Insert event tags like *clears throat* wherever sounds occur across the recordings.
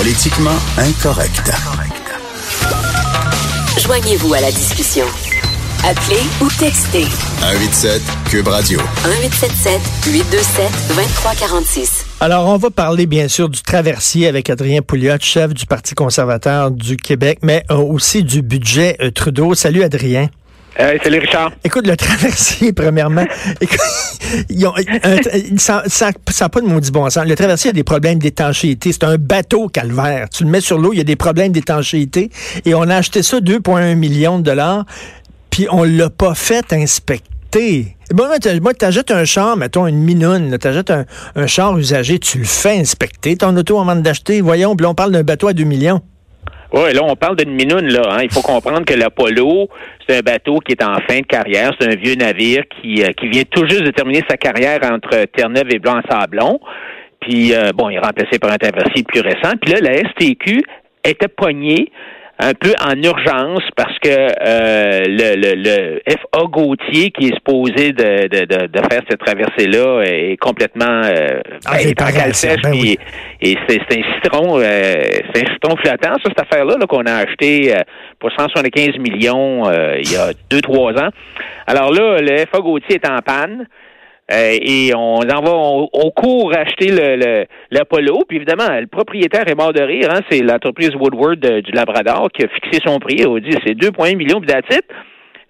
Politiquement incorrect. Joignez-vous à la discussion. Appelez ou textez 187 Cube Radio. 1877 827 2346. Alors, on va parler bien sûr du traversier avec Adrien Pouliot, chef du Parti conservateur du Québec, mais euh, aussi du budget euh, Trudeau. Salut Adrien. Salut Richard. Écoute, le traversier, *laughs* premièrement, écoute, ont, pas de maudit bon sens. Le traversier a des problèmes d'étanchéité. C'est un bateau calvaire. Tu le mets sur l'eau, il y a des problèmes d'étanchéité. Et on a acheté ça 2,1 millions de dollars puis on l'a pas fait inspecter. Bon, moi, t'achètes un char, mettons une minoune, t'achètes un, un char usagé, tu le fais inspecter, ton auto avant d'acheter. Voyons, puis on parle d'un bateau à 2 millions. Oui, là, on parle d'une minoune, là. Hein. Il faut comprendre que l'Apollo, c'est un bateau qui est en fin de carrière. C'est un vieux navire qui, euh, qui vient tout juste de terminer sa carrière entre Terre-Neuve et Blanc-Sablon. Puis, euh, bon, il est remplacé par un traversier plus récent. Puis là, la STQ était poignée un peu en urgence parce que euh, le, le, le, FA Gauthier qui est supposé de, de, de, de faire cette traversée-là est complètement euh, ah, ben, est en ben et, et c'est un citron euh, c'est un citron flottant, ça, cette affaire-là -là, qu'on a acheté euh, pour 175 millions il y a deux, trois ans. Alors là, le FA Gauthier est en panne. Euh, et on en va, on, court acheter le, l'Apollo. Puis évidemment, le propriétaire est mort de rire. Hein, c'est l'entreprise Woodward du Labrador qui a fixé son prix. On dit c'est 2,1 millions d'attitudes.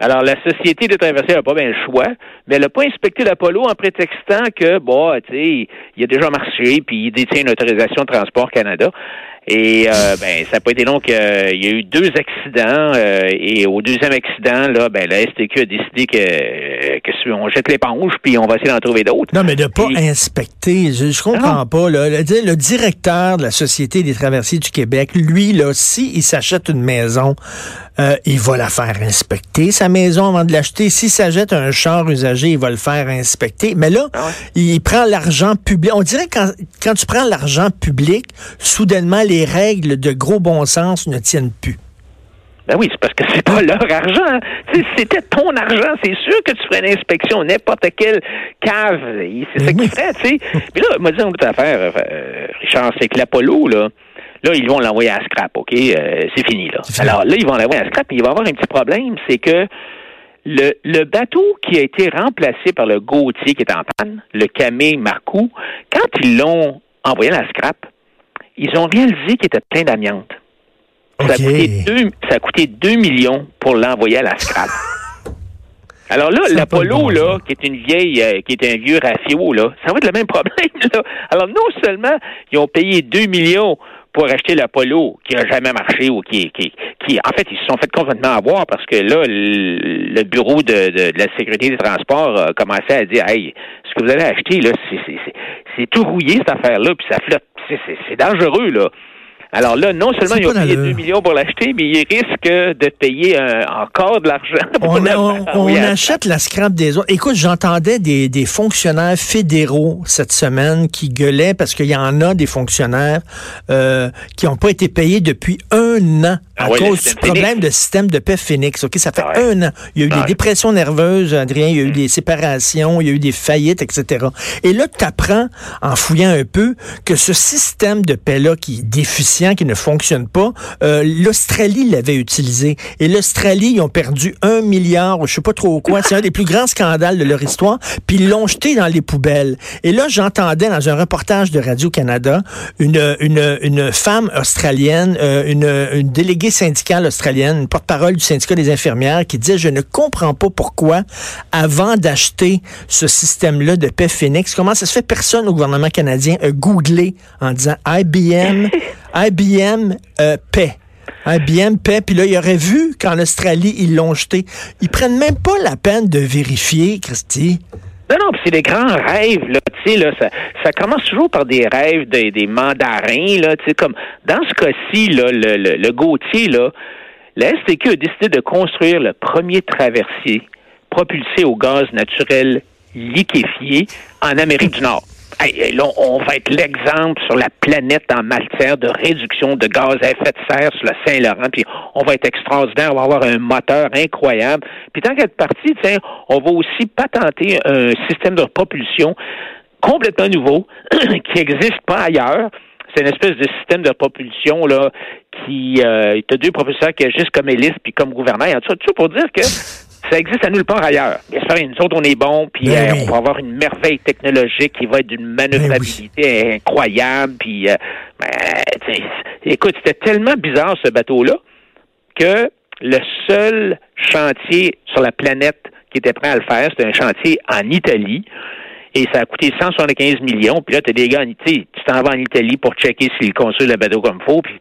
Alors, la société de traversée n'a pas bien le choix, mais elle n'a pas inspecté l'Apollo en prétextant que, bon, tu sais, il a déjà marché, puis il détient une autorisation de transport Canada. Et euh, ben, ça n'a pas été long qu'il y a eu deux accidents. Euh, et au deuxième accident, là, ben, la STQ a décidé que, que on jette l'éponge, puis on va essayer d'en trouver d'autres. Non, mais de pas inspecter, je, je comprends pas. Là, le, le, directeur de la Société des traversiers du Québec, lui, là, si il s'achète une maison, euh, il va la faire inspecter, sa maison, avant de l'acheter. S'il s'achète un char usagé, il va le faire inspecter. Mais là, ah il prend l'argent public. On dirait que quand, quand tu prends l'argent public, soudainement, les règles de gros bon sens ne tiennent plus. Ben oui, c'est parce que c'est pas leur argent. Si c'était ton argent, c'est sûr que tu ferais une inspection, n'importe quelle cave. C'est ça qu'il ferait, tu sais. *laughs* Mais là, m'a dit une autre affaire, euh, Richard, c'est que l'Apollo, là, là, ils vont l'envoyer à scrap, OK? Euh, c'est fini, là. Alors là, ils vont l'envoyer à scrap, et il va y avoir un petit problème, c'est que le, le, bateau qui a été remplacé par le Gautier qui est en panne, le Camille Marcoux, quand ils l'ont envoyé à la scrap, ils ont réalisé qu'il était plein d'amiante. Ça, a coûté deux, millions pour l'envoyer à la scrap. *laughs* Alors là, l'Apollo, là, qui est une vieille, euh, qui est un vieux ratio, là, ça va être le même *laughs* problème, là. Alors, non seulement ils ont payé 2 millions pour acheter l'Apollo qui a jamais marché ou qui, qui, qui, en fait, ils se sont fait complètement avoir parce que là, le, bureau de, de, la sécurité des transports a commencé à dire, hey, ce que vous allez acheter, là, c'est tout rouillé, cette affaire-là, puis ça flotte. C'est dangereux, là. Alors là, non seulement ils ont payé 2 millions pour l'acheter, mais ils risquent de payer encore de l'argent. *laughs* On, on, achète la scrap des autres. Écoute, j'entendais des, des, fonctionnaires fédéraux cette semaine qui gueulaient parce qu'il y en a des fonctionnaires euh, qui n'ont pas été payés depuis un an à ah cause du problème de système de paix Phoenix. OK, ça fait ah un an. Il y a eu des ah dépressions nerveuses, Adrien, il y a eu mm. des séparations, il y a eu des faillites, etc. Et là, tu apprends, en fouillant un peu, que ce système de paix-là qui est déficient, qui ne fonctionne pas, euh, l'Australie l'avait utilisé. Et l'Australie, ils ont perdu un milliard, je sais pas trop quoi. C'est un des plus grands scandales de leur histoire. Puis ils l'ont jeté dans les poubelles. Et là, j'entendais dans un reportage de Radio-Canada une, une, une femme australienne, euh, une, une déléguée syndicale australienne, une porte-parole du syndicat des infirmières, qui disait, je ne comprends pas pourquoi, avant d'acheter ce système-là de paix Phoenix, comment ça se fait personne au gouvernement canadien a googlé en disant IBM, *laughs* IBM euh, paix. IBM paix, puis là, il aurait vu qu'en Australie, ils l'ont jeté. Ils prennent même pas la peine de vérifier, Christy. Non, non, c'est des grands rêves, là, tu sais, là, ça, ça commence toujours par des rêves des, des mandarins, là, tu sais, comme, dans ce cas-ci, là, le, le, le là, la STQ a décidé de construire le premier traversier propulsé au gaz naturel liquéfié en Amérique du Nord. Là, on va être l'exemple sur la planète en matière de réduction de gaz à effet de serre sur le Saint-Laurent, puis on va être extraordinaire, on va avoir un moteur incroyable. Puis tant qu'être parti, tiens, on va aussi patenter un système de propulsion complètement nouveau *clears throat* qui n'existe pas ailleurs. C'est une espèce de système de propulsion là qui euh, as deux professeurs qui agissent comme hélice puis comme gouverneur. En tout cas, pour dire que *laughs* ça existe à nulle part ailleurs. Bien sûr, nous autres, on est bons, puis Ben euh, on va avoir une merveille technologique qui va être d'une manœuvrabilité incroyable. Puis, euh, ben, tu écoute, c'était tellement bizarre ce bateau-là que le seul chantier sur la planète qui était prêt à le faire, c'était un chantier en Italie. Et ça a coûté 175 millions. Puis là, t'as des gars, en- tu sais, tu t'en vas en Italie pour checker s'ils construisent le bateau comme faut. Puis,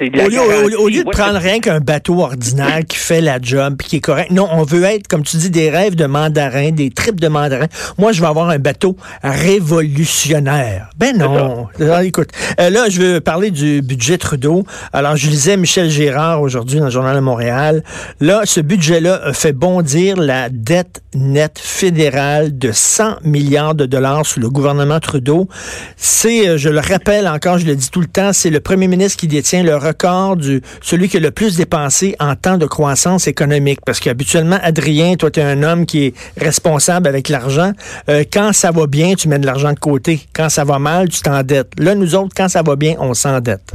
Au lieu, au- garantie. au lieu de prendre rien qu'un bateau ordinaire qui fait la job puis qui est correct, non, on veut être, comme tu dis, des rêves de mandarin, des tripes de mandarin. Moi, je vais avoir un bateau révolutionnaire. Ben non. Ah, écoute, euh, là, je veux parler du budget Trudeau. Alors, je lisais Michel Gérard aujourd'hui dans le Journal de Montréal. Là, ce budget-là fait bondir la dette nette fédérale de 100 milliards de dollars sous le gouvernement Trudeau. C'est, euh, je le rappelle encore, je le dis tout le temps, c'est le premier ministre qui détient le record du celui qui a le plus dépensé en temps de croissance économique. Parce qu'habituellement, Adrien, toi, tu es un homme qui est responsable avec l'argent. Euh, quand ça va bien, tu mets de l'argent de côté. Quand ça va mal, tu t'endettes. Là, nous autres, quand ça va bien, on s'endette.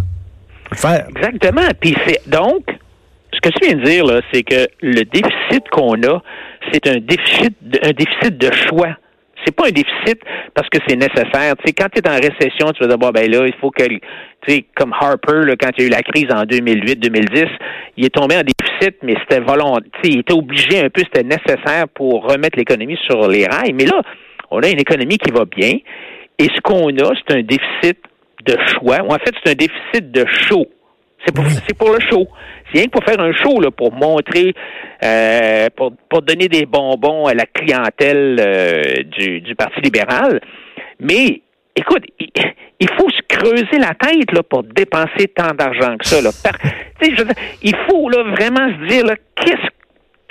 Exactement. Puis c'est donc ce que tu viens de dire c'est que le déficit qu'on a, c'est un déficit de choix. C'est pas un déficit parce que c'est nécessaire. Tu sais, quand tu es en récession, tu vas dire bon ben là, il faut que tu sais, comme Harper, là, quand il y a eu la crise en 2008-2010, il est tombé en déficit, mais c'était volontaire. Il était obligé un peu, c'était nécessaire pour remettre l'économie sur les rails. Mais là, on a une économie qui va bien. Et ce qu'on a, c'est un déficit de choix. Ou en fait, c'est un déficit de show. C'est pour, c'est pour le show. C'est rien que pour faire un show, là, pour montrer, euh, pour, pour donner des bonbons à la clientèle euh, du, du Parti libéral. Mais, écoute, il, il faut se creuser la tête là, pour dépenser tant d'argent que ça. Là. Par- je veux dire, il faut là, vraiment se dire là, qu'est-ce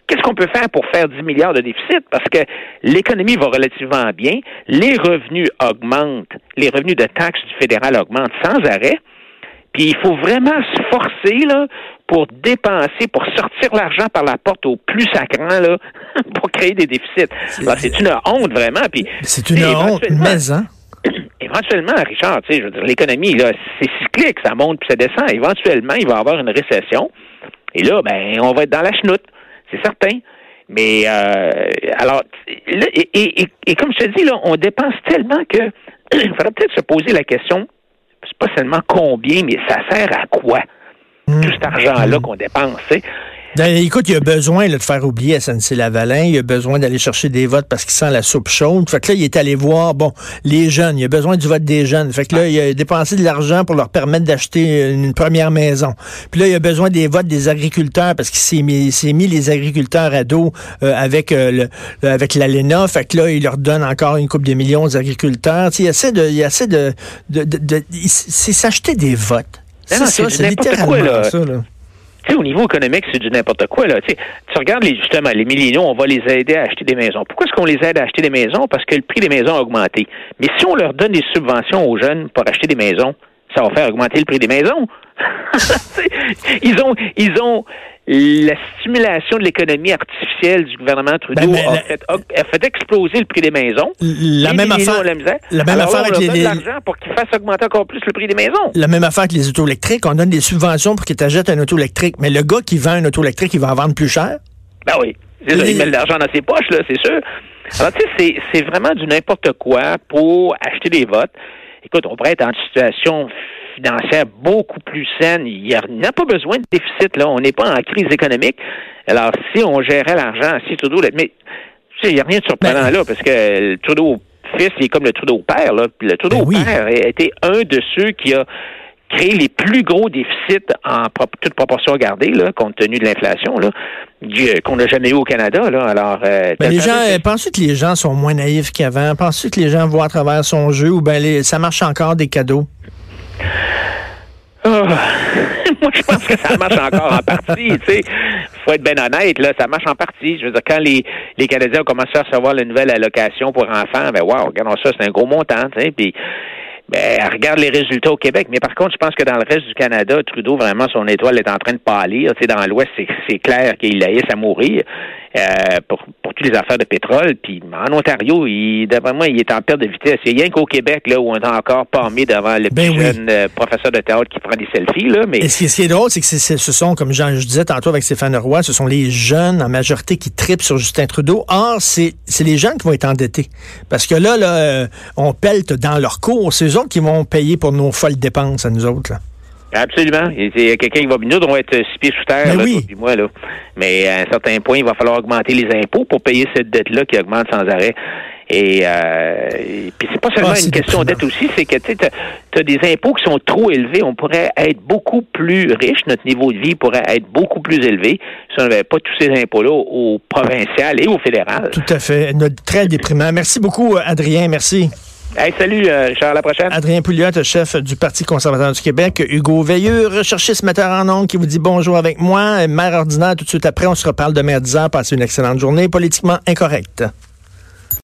Qu'est-ce qu'on peut faire pour faire 10 milliards de déficit? Parce que l'économie va relativement bien, les revenus augmentent, les revenus de taxes du fédéral augmentent sans arrêt, puis il faut vraiment se forcer là, pour dépenser, pour sortir l'argent par la porte au plus sacrant là, *laughs* pour créer des déficits. C'est une honte vraiment. Puis, C'est une honte, mais hein? *clears throat* Éventuellement, Richard, tu sais, je veux dire, l'économie, là, c'est cyclique, ça monte puis ça descend. Éventuellement, il va y avoir une récession. Et là, ben, on va être dans la chenoute, c'est certain. Mais euh, alors, là, et, et- et- et comme je te dis, là, on dépense tellement que *clears throat* il faudrait peut-être se poser la question, pas seulement combien, mais ça sert à quoi? Tout cet argent-là qu'on dépense, écoute, il a besoin là, de faire oublier SNC Lavalin. Il a besoin d'aller chercher des votes parce qu'il sent la soupe chaude. Fait que là, il est allé voir, bon, les jeunes. Il a besoin du vote des jeunes. Fait que là, il a dépensé de l'argent pour leur permettre d'acheter une première maison. Puis là, il a besoin des votes des agriculteurs parce qu'il s'est mis, mis les agriculteurs à dos euh, avec euh, le, avec l'ALENA. Fait que là, il leur donne encore une coupe de millions aux agriculteurs. Tu sais, il essaie de, il essaie de, de, de- de- c'est s'acheter des votes. Non, C'est littéralement quoi, là. ça, là. Tu sais, au niveau économique, c'est du n'importe quoi. Là. Tu, regardes les, justement les milléniaux, on va les aider à acheter des maisons. Pourquoi est-ce qu'on les aide à acheter des maisons? Parce que le prix des maisons a augmenté. Mais si on leur donne des subventions aux jeunes pour acheter des maisons, ça va faire augmenter le prix des maisons. *laughs* Ils ont ils ont la stimulation de l'économie artificielle du gouvernement Trudeau Ben, a, fait, a fait exploser le prix des maisons. La même affaire. la misère. La même Alors affaire on avec les- donne de les- l'argent pour qu'ils fassent augmenter encore plus le prix des maisons. La même affaire que les autos électriques. On donne des subventions pour qu'ils t'achètent un auto électrique. Mais le gars qui vend un auto électrique, il va en vendre plus cher? Ben oui. C'est ça, Les- il met de l'argent dans ses poches, là, c'est sûr. Alors, tu sais, c'est- c'est vraiment du n'importe quoi pour acheter des votes. Écoute, on pourrait être en situation financière beaucoup plus saine. Il n'y a, pas besoin de déficit, là. On n'est pas en crise économique. Alors, si on gérait l'argent, si Trudeau... Mais, tu sais, il n'y a rien de surprenant Ben- là, parce que le Trudeau fils, il est comme le Trudeau père, là. Le Trudeau Ben oui. père a été un de ceux qui a créé les plus gros déficits en toute proportion gardée, là, compte tenu de l'inflation, là, qu'on n'a jamais eu au Canada. Là. Alors, euh, ben, les gens, penses que les gens sont moins naïfs qu'avant? Penses-tu que les gens voient à travers son jeu ou ben ça marche encore des cadeaux? Oh. *laughs* Moi, je pense que ça marche encore en partie. Sais, faut être bien honnête, là, ça marche en partie. Je veux dire, quand les, les Canadiens ont commencé à recevoir la nouvelle allocation pour enfants, ben wow, regardons ça, c'est un gros montant. Puis ben, regarde les résultats au Québec. Mais par contre, je pense que dans le reste du Canada, Trudeau, vraiment, son étoile est en train de pâlir. Sais, dans l'Ouest, c'est clair qu'il laisse à mourir. Euh, pour, pour toutes les affaires de pétrole. Puis en Ontario, il, d'après moi, il est en perte de vitesse. Il y a rien qu'au Québec, là, où on est encore parmi devant le ben jeune euh, professeur de théâtre qui prend des selfies. Là, mais... Et ce, qui, est drôle, c'est que ce sont, comme Jean, je disais tantôt avec Stéphane Roy, ce sont les jeunes en majorité qui tripent sur Justin Trudeau. Or, c'est les jeunes qui vont être endettés. Parce que là, là euh, on pelte dans leur cours. C'est eux autres qui vont payer pour nos folles dépenses à nous autres. Là. Absolument. Il y a quelqu'un qui va venir, on va être six pieds sous terre, là, oui. moi, là. Mais à un certain point, il va falloir augmenter les impôts pour payer cette dette-là qui augmente sans arrêt. Et, euh, puis c'est pas seulement ah, une question de dette aussi, c'est que tu as, des impôts qui sont trop élevés. On pourrait être beaucoup plus riche, notre niveau de vie pourrait être beaucoup plus élevé si on n'avait pas tous ces impôts-là au, provincial et au fédéral. Tout à fait. Très déprimant. Merci beaucoup, Adrien. Merci. Hey, salut, euh, Richard, à la prochaine. Adrien Pouliot, chef du Parti conservateur du Québec. Hugo Veilleux, recherchiste metteur en nom, qui vous dit bonjour avec moi. Mère ordinaire, tout de suite après, on se reparle de 10 heures. Passez une excellente journée. Politiquement incorrecte.